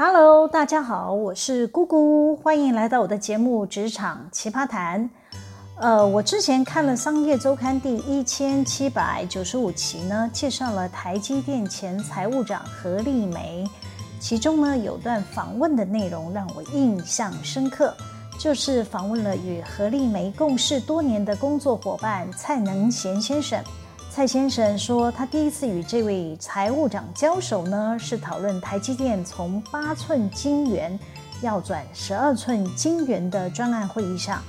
Hello，大家好，我是姑姑，欢迎来到我的节目《职场奇葩谈》。呃，我之前看了《商业周刊》第一千七百九十五期呢，介绍了台积电前财务长何立梅，其中呢有段访问的内容让我印象深刻，就是访问了与何立梅共事多年的工作伙伴蔡能贤先生。蔡先生说，他第一次与这位财务长交手呢，是讨论台积电从八寸晶圆要转十二寸晶圆的专案会议上。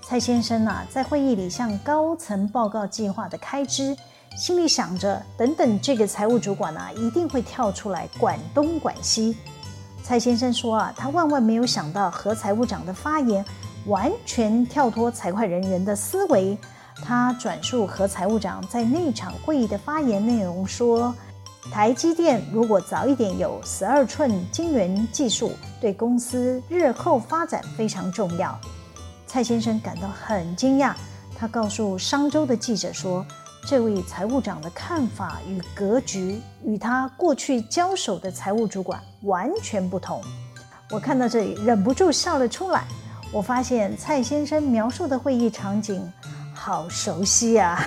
蔡先生啊，在会议里向高层报告计划的开支，心里想着，等等这个财务主管啊，一定会跳出来管东管西。蔡先生说啊，他万万没有想到何财务长的发言完全跳脱财会人员的思维。他转述和财务长在那场会议的发言内容说：“台积电如果早一点有十二寸晶圆技术，对公司日后发展非常重要。”蔡先生感到很惊讶，他告诉商周的记者说：“这位财务长的看法与格局与他过去交手的财务主管完全不同。”我看到这里忍不住笑了出来。我发现蔡先生描述的会议场景。好熟悉呀！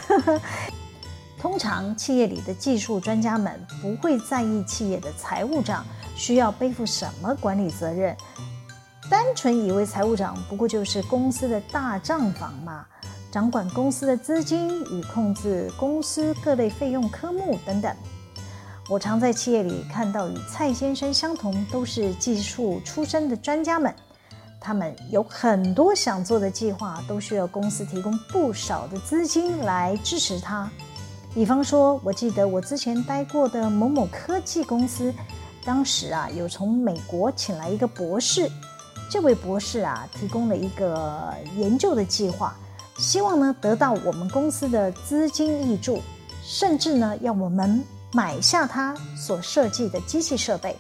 通常企业里的技术专家们不会在意企业的财务长需要背负什么管理责任，单纯以为财务长不过就是公司的大账房嘛，掌管公司的资金与控制公司各类费用科目等等。我常在企业里看到与蔡先生相同，都是技术出身的专家们。他们有很多想做的计划，都需要公司提供不少的资金来支持他。比方说，我记得我之前待过的某某科技公司，当时啊有从美国请来一个博士，这位博士啊提供了一个研究的计划，希望呢得到我们公司的资金挹注，甚至呢要我们买下他所设计的机器设备。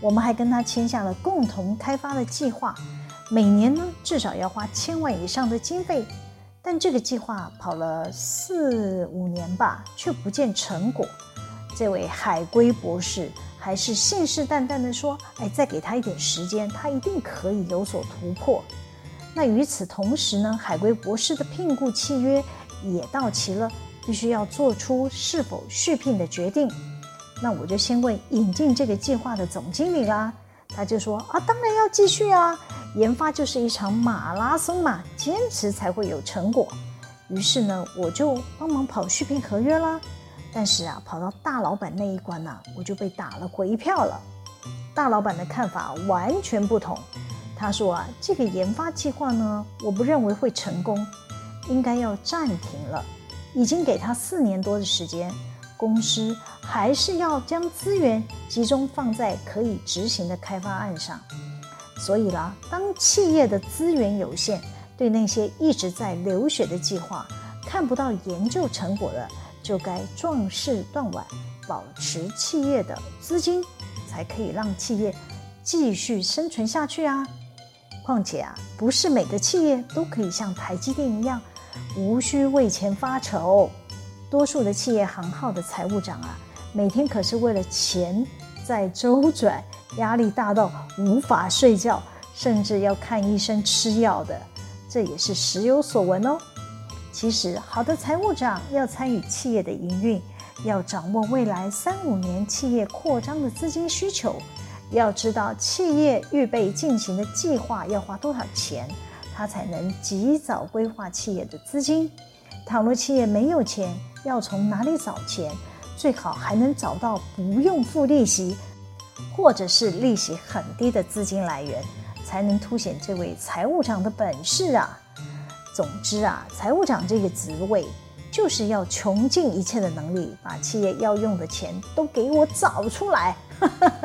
我们还跟他签下了共同开发的计划。每年呢，至少要花千万以上的经费，但这个计划跑了四五年吧，却不见成果。这位海归博士还是信誓旦旦地说：“哎，再给他一点时间，他一定可以有所突破。”那与此同时呢，海归博士的聘雇契约也到期了，必须要做出是否续聘的决定。那我就先问引进这个计划的总经理啦，他就说：“啊，当然要继续啊。”研发就是一场马拉松嘛，坚持才会有成果。于是呢，我就帮忙跑续聘合约啦。但是啊，跑到大老板那一关呢，我就被打了回票了。大老板的看法完全不同。他说啊，这个研发计划呢，我不认为会成功，应该要暂停了。已经给他四年多的时间，公司还是要将资源集中放在可以执行的开发案上。所以啦，当企业的资源有限，对那些一直在流血的计划看不到研究成果的，就该壮士断腕，保持企业的资金，才可以让企业继续生存下去啊。况且啊，不是每个企业都可以像台积电一样，无需为钱发愁。多数的企业行号的财务长啊，每天可是为了钱在周转。压力大到无法睡觉，甚至要看医生吃药的，这也是时有所闻哦。其实，好的财务长要参与企业的营运，要掌握未来三五年企业扩张的资金需求，要知道企业预备进行的计划要花多少钱，他才能及早规划企业的资金。倘若企业没有钱，要从哪里找钱？最好还能找到不用付利息。或者是利息很低的资金来源，才能凸显这位财务长的本事啊！总之啊，财务长这个职位就是要穷尽一切的能力，把企业要用的钱都给我找出来。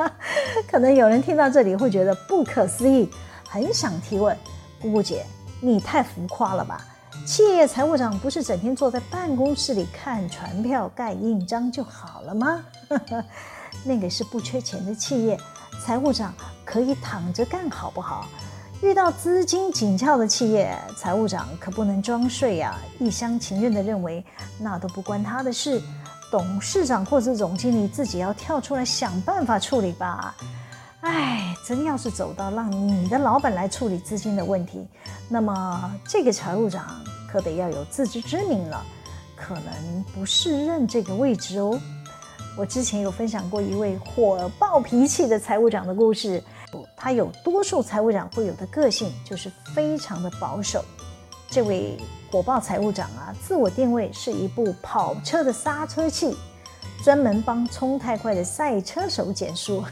可能有人听到这里会觉得不可思议，很想提问：姑姑姐，你太浮夸了吧？企业财务长不是整天坐在办公室里看传票、盖印章就好了吗？那个是不缺钱的企业，财务长可以躺着干，好不好？遇到资金紧俏的企业，财务长可不能装睡呀，一厢情愿地认为那都不关他的事，董事长或者总经理自己要跳出来想办法处理吧。哎，真要是走到让你的老板来处理资金的问题，那么这个财务长可得要有自知之明了，可能不适任这个位置哦。我之前有分享过一位火爆脾气的财务长的故事，他有多数财务长会有的个性，就是非常的保守。这位火爆财务长啊，自我定位是一部跑车的刹车器，专门帮冲太快的赛车手减速。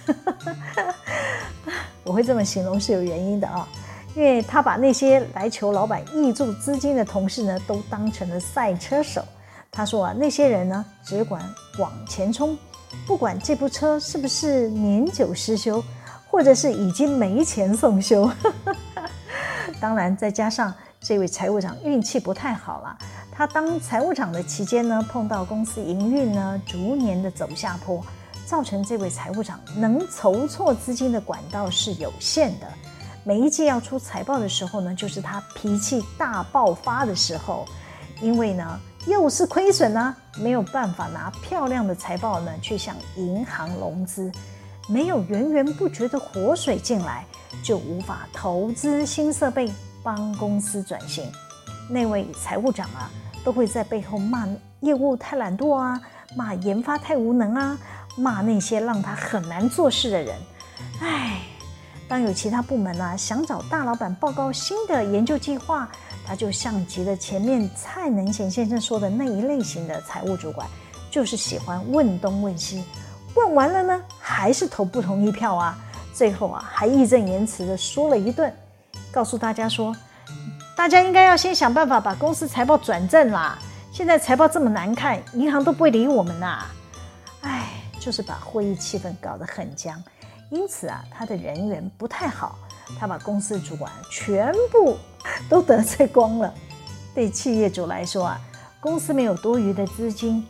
我会这么形容是有原因的啊，因为他把那些来求老板挹注资金的同事呢，都当成了赛车手。他说啊，那些人呢，只管往前冲，不管这部车是不是年久失修，或者是已经没钱送修。当然，再加上这位财务长运气不太好了，他当财务长的期间呢，碰到公司营运呢逐年的走下坡，造成这位财务长能筹措资金的管道是有限的。每一季要出财报的时候呢，就是他脾气大爆发的时候，因为呢。又是亏损呢，没有办法拿漂亮的财报呢去向银行融资，没有源源不绝的活水进来，就无法投资新设备帮公司转型。那位财务长啊，都会在背后骂业务太懒惰啊，骂研发太无能啊，骂那些让他很难做事的人。唉，当有其他部门啊想找大老板报告新的研究计划。他就像极了前面蔡能贤先生说的那一类型的财务主管，就是喜欢问东问西，问完了呢，还是投不同意票啊，最后啊还义正言辞的说了一顿，告诉大家说，大家应该要先想办法把公司财报转正啦，现在财报这么难看，银行都不会理我们呐，哎，就是把会议气氛搞得很僵，因此啊，他的人缘不太好。他把公司主管全部都得罪光了。对企业主来说啊，公司没有多余的资金，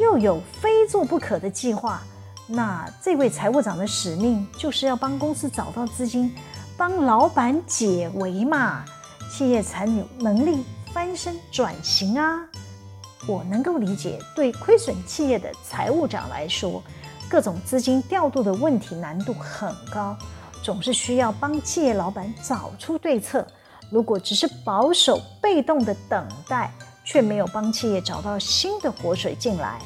又有非做不可的计划，那这位财务长的使命就是要帮公司找到资金，帮老板解围嘛，企业才有能力翻身转型啊。我能够理解，对亏损企业的财务长来说，各种资金调度的问题难度很高。总是需要帮企业老板找出对策。如果只是保守、被动的等待，却没有帮企业找到新的活水进来，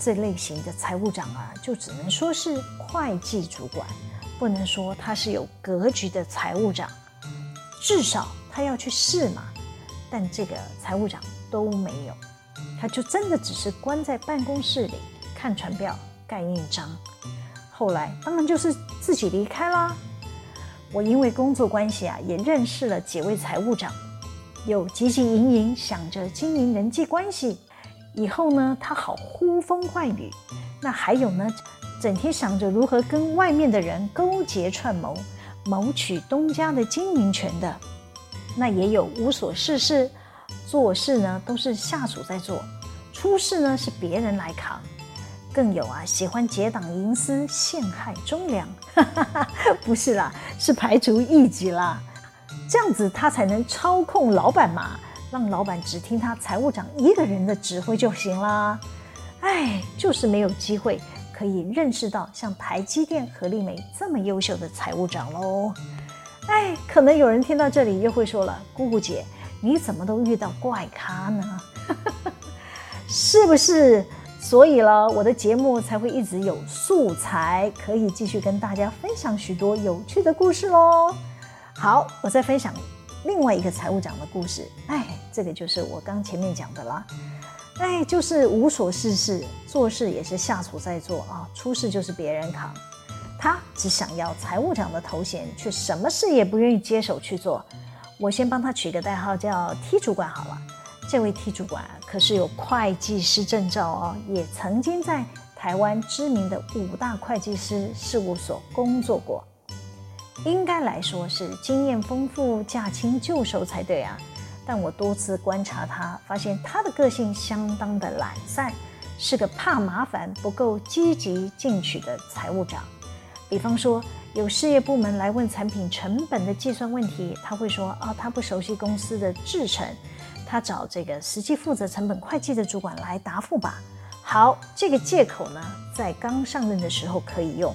这类型的财务长啊，就只能说是会计主管，不能说他是有格局的财务长。至少他要去试嘛。但这个财务长都没有，他就真的只是关在办公室里看传票、盖印章。后来当然就是自己离开啦。我因为工作关系啊，也认识了几位财务长，有汲汲营营想着经营人际关系，以后呢他好呼风唤雨；那还有呢，整天想着如何跟外面的人勾结串谋，谋取东家的经营权的；那也有无所事事，做事呢都是下属在做，出事呢是别人来扛。更有啊，喜欢结党营私、陷害忠良，不是啦，是排除异己啦。这样子他才能操控老板嘛，让老板只听他财务长一个人的指挥就行啦。哎，就是没有机会可以认识到像台积电、何丽梅这么优秀的财务长喽。哎，可能有人听到这里又会说了：“姑姑姐，你怎么都遇到怪咖呢？是不是？”所以了，我的节目才会一直有素材，可以继续跟大家分享许多有趣的故事喽。好，我再分享另外一个财务长的故事。哎，这个就是我刚前面讲的啦。哎，就是无所事事，做事也是下属在做啊，出事就是别人扛。他只想要财务长的头衔，却什么事也不愿意接手去做。我先帮他取个代号，叫 T 主管好了。这位 T 主管可是有会计师证照哦，也曾经在台湾知名的五大会计师事务所工作过，应该来说是经验丰富、驾轻就熟才对啊。但我多次观察他，发现他的个性相当的懒散，是个怕麻烦、不够积极进取的财务长。比方说，有事业部门来问产品成本的计算问题，他会说：“啊，他不熟悉公司的制程。”他找这个实际负责成本会计的主管来答复吧。好，这个借口呢，在刚上任的时候可以用，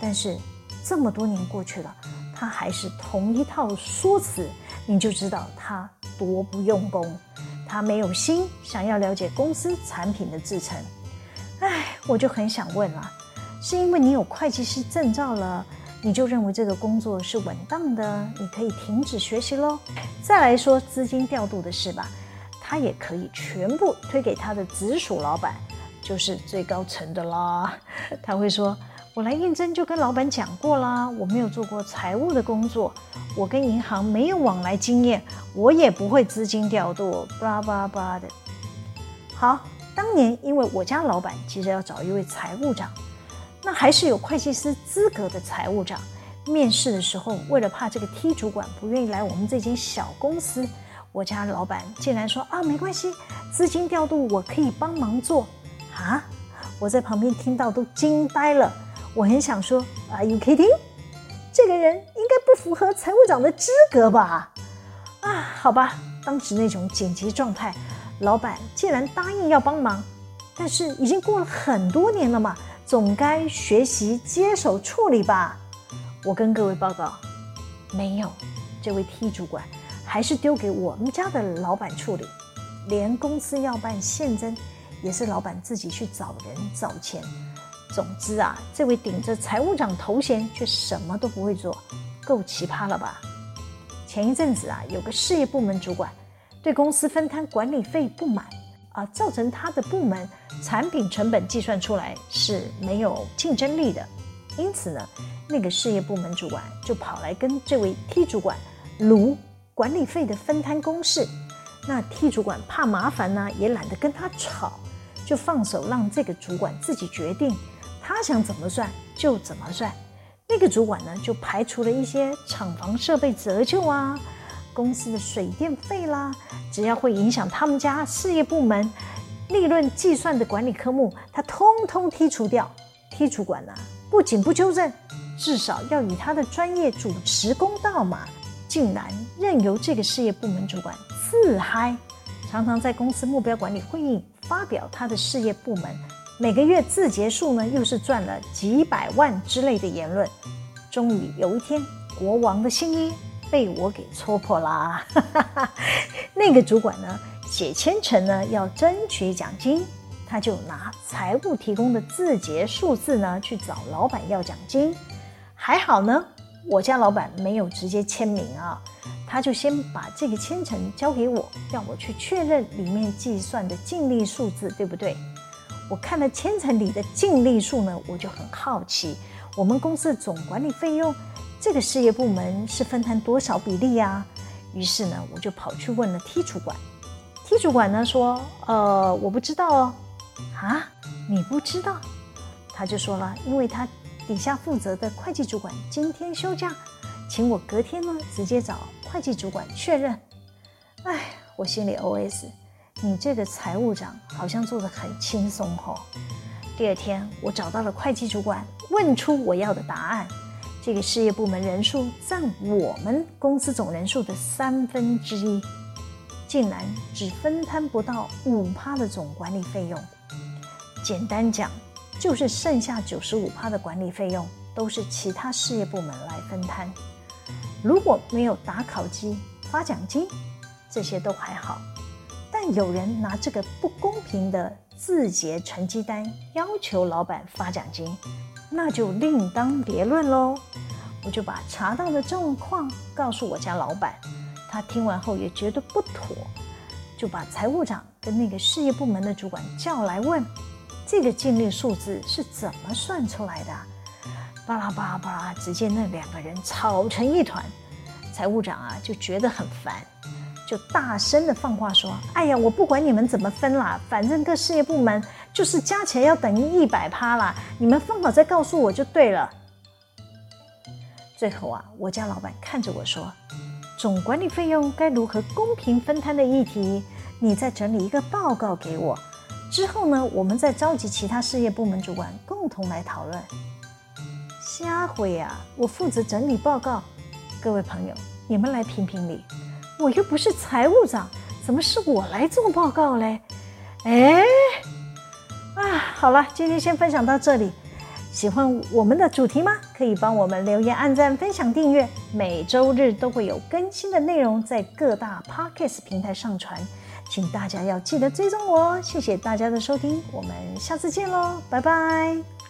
但是这么多年过去了，他还是同一套说辞，你就知道他多不用功，他没有心想要了解公司产品的制成。哎，我就很想问了，是因为你有会计师证照了，你就认为这个工作是稳当的，你可以停止学习喽？再来说资金调度的事吧，他也可以全部推给他的直属老板。就是最高层的啦，他会说：“我来应征就跟老板讲过啦，我没有做过财务的工作，我跟银行没有往来经验，我也不会资金调度，巴拉巴拉巴拉的。”好，当年因为我家老板急着要找一位财务长，那还是有会计师资格的财务长，面试的时候，为了怕这个 T 主管不愿意来我们这间小公司，我家老板竟然说：“啊，没关系，资金调度我可以帮忙做。”啊！我在旁边听到都惊呆了。我很想说，Are you kidding？这个人应该不符合财务长的资格吧？啊，好吧，当时那种紧急状态，老板竟然答应要帮忙，但是已经过了很多年了嘛，总该学习接手处理吧。我跟各位报告，没有，这位 T 主管还是丢给我们家的老板处理，连公司要办现增。也是老板自己去找人找钱，总之啊，这位顶着财务长头衔却什么都不会做，够奇葩了吧？前一阵子啊，有个事业部门主管对公司分摊管理费不满啊，造成他的部门产品成本计算出来是没有竞争力的，因此呢，那个事业部门主管就跑来跟这位 T 主管卢管理费的分摊公式，那 T 主管怕麻烦呢，也懒得跟他吵。就放手让这个主管自己决定，他想怎么算就怎么算。那个主管呢，就排除了一些厂房设备折旧啊、公司的水电费啦，只要会影响他们家事业部门利润计算的管理科目，他通通剔除掉。剔除管呢，不仅不纠正，至少要以他的专业主持公道嘛，竟然任由这个事业部门主管自嗨，常常在公司目标管理会议。发表他的事业部门每个月自结束呢，又是赚了几百万之类的言论。终于有一天，国王的新衣被我给戳破啦！那个主管呢，写千层呢要争取奖金，他就拿财务提供的字节数字呢去找老板要奖金。还好呢，我家老板没有直接签名啊。他就先把这个千层交给我，要我去确认里面计算的净利数字对不对？我看了千层里的净利数呢，我就很好奇，我们公司总管理费用，这个事业部门是分摊多少比例呀？于是呢，我就跑去问了 T 主管。T 主管呢说：“呃，我不知道哦。”啊，你不知道？他就说了，因为他底下负责的会计主管今天休假，请我隔天呢直接找。会计主管确认，哎，我心里 OS：你这个财务长好像做得很轻松哦。第二天，我找到了会计主管，问出我要的答案。这个事业部门人数占我们公司总人数的三分之一，竟然只分摊不到五趴的总管理费用。简单讲，就是剩下九十五趴的管理费用都是其他事业部门来分摊。如果没有打考绩、发奖金，这些都还好。但有人拿这个不公平的自结成绩单要求老板发奖金，那就另当别论喽。我就把查到的状况告诉我家老板，他听完后也觉得不妥，就把财务长跟那个事业部门的主管叫来问：这个净利数字是怎么算出来的？巴拉巴拉巴拉，只见那两个人吵成一团，财务长啊就觉得很烦，就大声的放话说：“哎呀，我不管你们怎么分啦，反正各事业部门就是加起来要等于一百趴啦，你们分好再告诉我就对了。”最后啊，我家老板看着我说：“总管理费用该如何公平分摊的议题，你再整理一个报告给我，之后呢，我们再召集其他事业部门主管共同来讨论。”下回呀！我负责整理报告，各位朋友，你们来评评理。我又不是财务长，怎么是我来做报告嘞？哎，啊，好了，今天先分享到这里。喜欢我们的主题吗？可以帮我们留言、按赞、分享、订阅。每周日都会有更新的内容在各大 Podcast 平台上传，请大家要记得追踪我哦。谢谢大家的收听，我们下次见喽，拜拜。